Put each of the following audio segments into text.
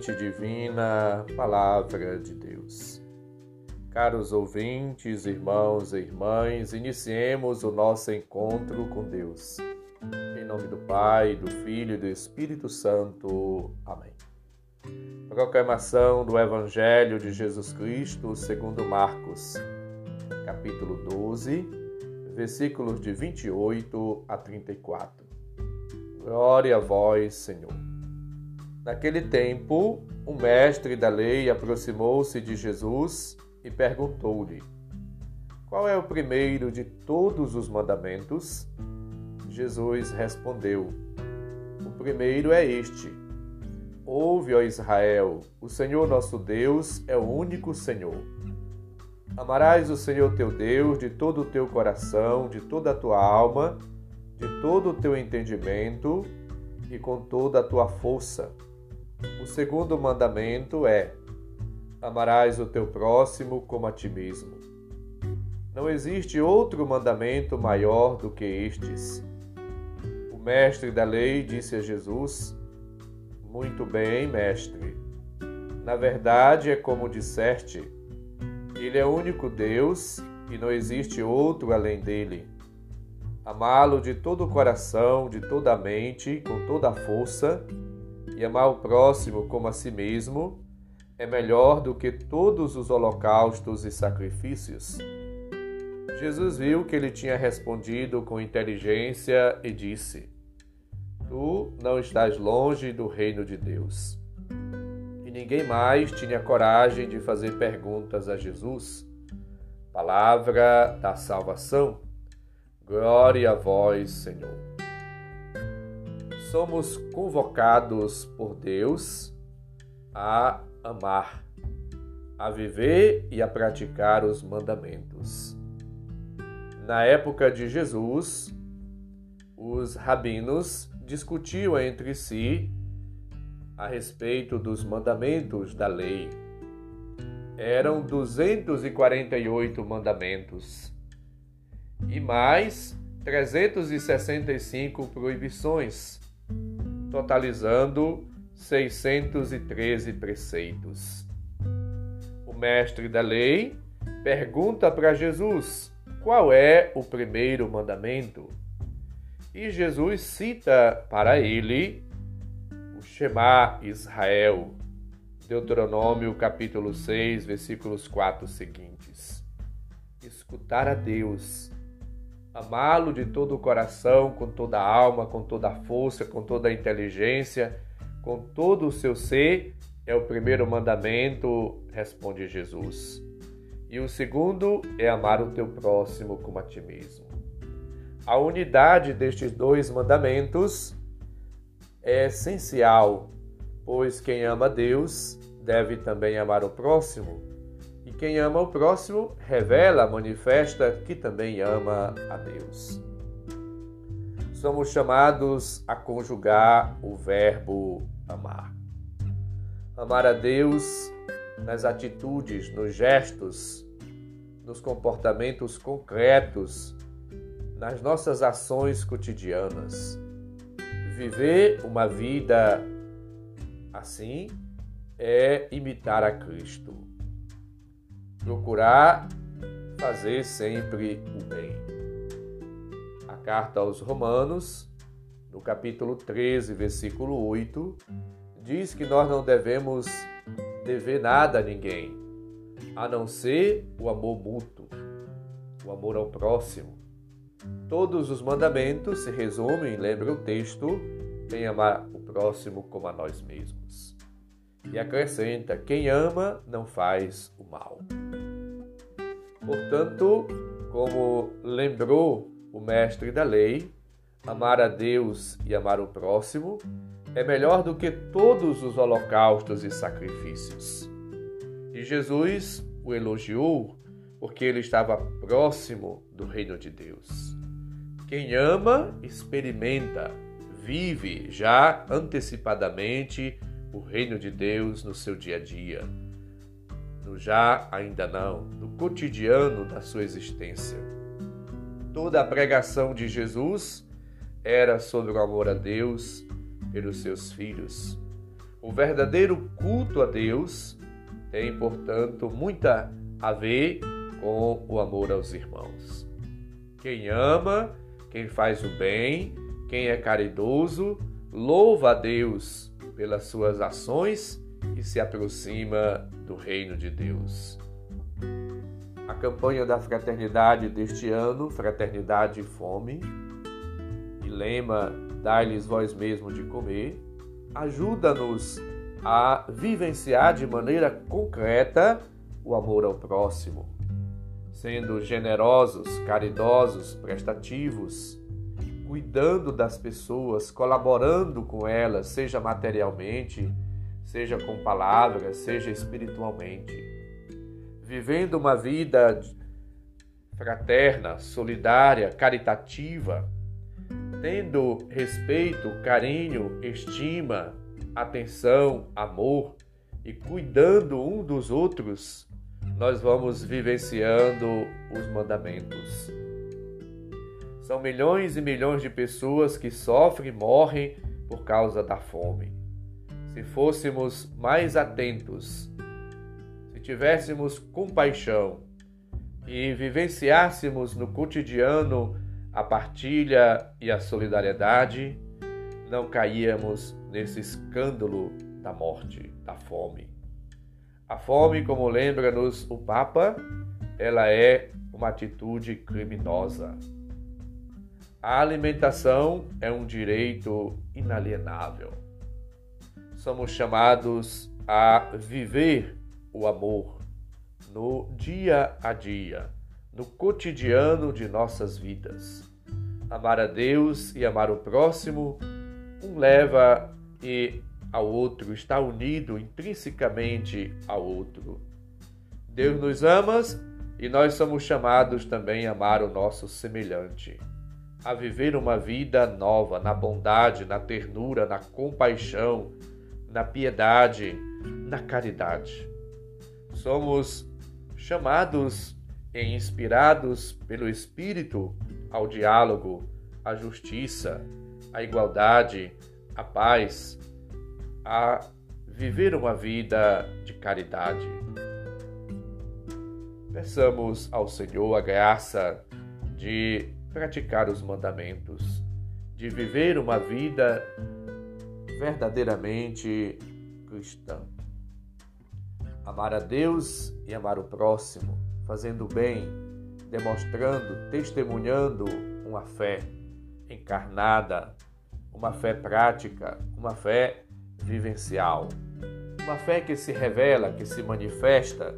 semente divina, Palavra de Deus. Caros ouvintes, irmãos e irmãs, iniciemos o nosso encontro com Deus. Em nome do Pai, do Filho e do Espírito Santo. Amém. Proclamação do Evangelho de Jesus Cristo segundo Marcos, capítulo 12, versículos de 28 a 34. Glória a vós, Senhor. Naquele tempo, o mestre da lei aproximou-se de Jesus e perguntou-lhe: Qual é o primeiro de todos os mandamentos? Jesus respondeu: O primeiro é este: Ouve, ó Israel, o Senhor nosso Deus é o único Senhor. Amarás o Senhor teu Deus de todo o teu coração, de toda a tua alma, de todo o teu entendimento e com toda a tua força. O segundo mandamento é: amarás o teu próximo como a ti mesmo. Não existe outro mandamento maior do que estes. O mestre da lei disse a Jesus: Muito bem, mestre. Na verdade, é como disseste: Ele é o único Deus e não existe outro além dele. Amá-lo de todo o coração, de toda a mente, com toda a força e amar o próximo como a si mesmo é melhor do que todos os holocaustos e sacrifícios. Jesus viu que ele tinha respondido com inteligência e disse: Tu não estás longe do reino de Deus. E ninguém mais tinha coragem de fazer perguntas a Jesus. Palavra da salvação. Glória a vós, Senhor somos convocados por Deus a amar, a viver e a praticar os mandamentos. Na época de Jesus, os rabinos discutiam entre si a respeito dos mandamentos da lei. Eram 248 mandamentos e mais 365 proibições totalizando 613 preceitos. O mestre da lei pergunta para Jesus qual é o primeiro mandamento. E Jesus cita para ele o Shema Israel, Deuteronômio capítulo 6, versículos 4 seguintes. Escutar a Deus amá-lo de todo o coração, com toda a alma, com toda a força, com toda a inteligência, com todo o seu ser, é o primeiro mandamento, responde Jesus. E o segundo é amar o teu próximo como a ti mesmo. A unidade destes dois mandamentos é essencial, pois quem ama Deus deve também amar o próximo quem ama o próximo revela, manifesta que também ama a Deus. Somos chamados a conjugar o verbo amar. Amar a Deus nas atitudes, nos gestos, nos comportamentos concretos, nas nossas ações cotidianas. Viver uma vida assim é imitar a Cristo procurar fazer sempre o bem. A carta aos Romanos, no capítulo 13, versículo 8, diz que nós não devemos dever nada a ninguém, a não ser o amor mútuo, o amor ao próximo. Todos os mandamentos se resumem, lembra o texto, em amar o próximo como a nós mesmos. E acrescenta: quem ama não faz o mal. Portanto, como lembrou o mestre da lei, amar a Deus e amar o próximo é melhor do que todos os holocaustos e sacrifícios. E Jesus o elogiou porque ele estava próximo do reino de Deus. Quem ama, experimenta, vive já antecipadamente o reino de Deus no seu dia a dia no já ainda não, no cotidiano da sua existência. Toda a pregação de Jesus era sobre o amor a Deus pelos seus filhos. O verdadeiro culto a Deus tem, portanto, muita a ver com o amor aos irmãos. Quem ama, quem faz o bem, quem é caridoso, louva a Deus pelas suas ações e se aproxima do reino de Deus. A campanha da fraternidade deste ano, Fraternidade e Fome, e lema Dai-lhes vós mesmo de comer, ajuda-nos a vivenciar de maneira concreta o amor ao próximo, sendo generosos, caridosos, prestativos, cuidando das pessoas, colaborando com elas, seja materialmente, seja com palavras, seja espiritualmente. Vivendo uma vida fraterna, solidária, caritativa, tendo respeito, carinho, estima, atenção, amor e cuidando um dos outros, nós vamos vivenciando os mandamentos. São milhões e milhões de pessoas que sofrem e morrem por causa da fome. Se fôssemos mais atentos, se tivéssemos compaixão e vivenciássemos no cotidiano a partilha e a solidariedade, não caíamos nesse escândalo da morte, da fome. A fome, como lembra-nos o Papa, ela é uma atitude criminosa. A alimentação é um direito inalienável. Somos chamados a viver o amor no dia a dia, no cotidiano de nossas vidas. Amar a Deus e amar o próximo um leva e ao outro, está unido intrinsecamente ao outro. Deus nos ama e nós somos chamados também a amar o nosso semelhante, a viver uma vida nova na bondade, na ternura, na compaixão, na piedade, na caridade. Somos chamados e inspirados pelo Espírito ao diálogo, à justiça, à igualdade, à paz, a viver uma vida de caridade. Peçamos ao Senhor a graça de praticar os mandamentos, de viver uma vida verdadeiramente cristã. Amar a Deus e amar o próximo, fazendo bem, demonstrando, testemunhando uma fé encarnada, uma fé prática, uma fé vivencial. Uma fé que se revela, que se manifesta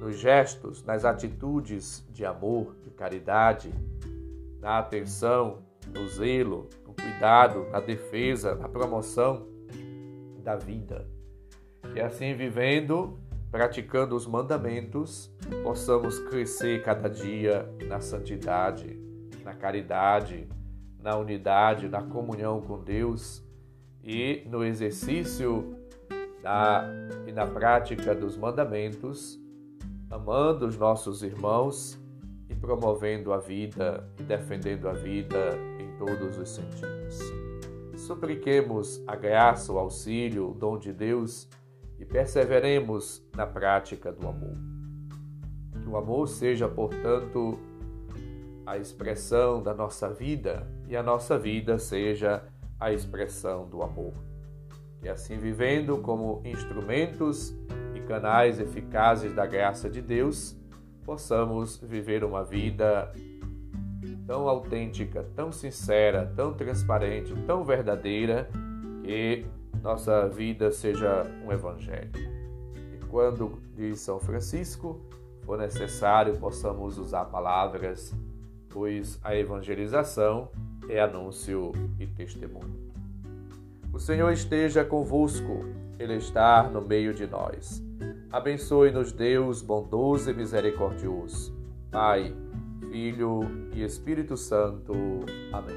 nos gestos, nas atitudes de amor, de caridade, na atenção, no zelo, no cuidado, na defesa, na promoção da vida. E assim vivendo, praticando os mandamentos, possamos crescer cada dia na santidade, na caridade, na unidade, na comunhão com Deus e no exercício da, e na prática dos mandamentos, amando os nossos irmãos e promovendo a vida e defendendo a vida em todos os sentidos. Supliquemos a graça, o auxílio, o dom de Deus e perseveremos na prática do amor. Que o amor seja, portanto, a expressão da nossa vida e a nossa vida seja a expressão do amor. E assim vivendo como instrumentos e canais eficazes da graça de Deus, possamos viver uma vida tão autêntica, tão sincera, tão transparente, tão verdadeira, que nossa vida seja um evangelho. E quando diz São Francisco, for necessário, possamos usar palavras pois a evangelização é anúncio e testemunho. O Senhor esteja convosco, Ele está no meio de nós. Abençoe-nos, Deus bondoso e misericordioso, Pai, Filho e Espírito Santo. Amém.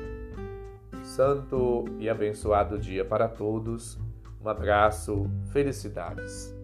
Santo e abençoado dia para todos. Um abraço, felicidades.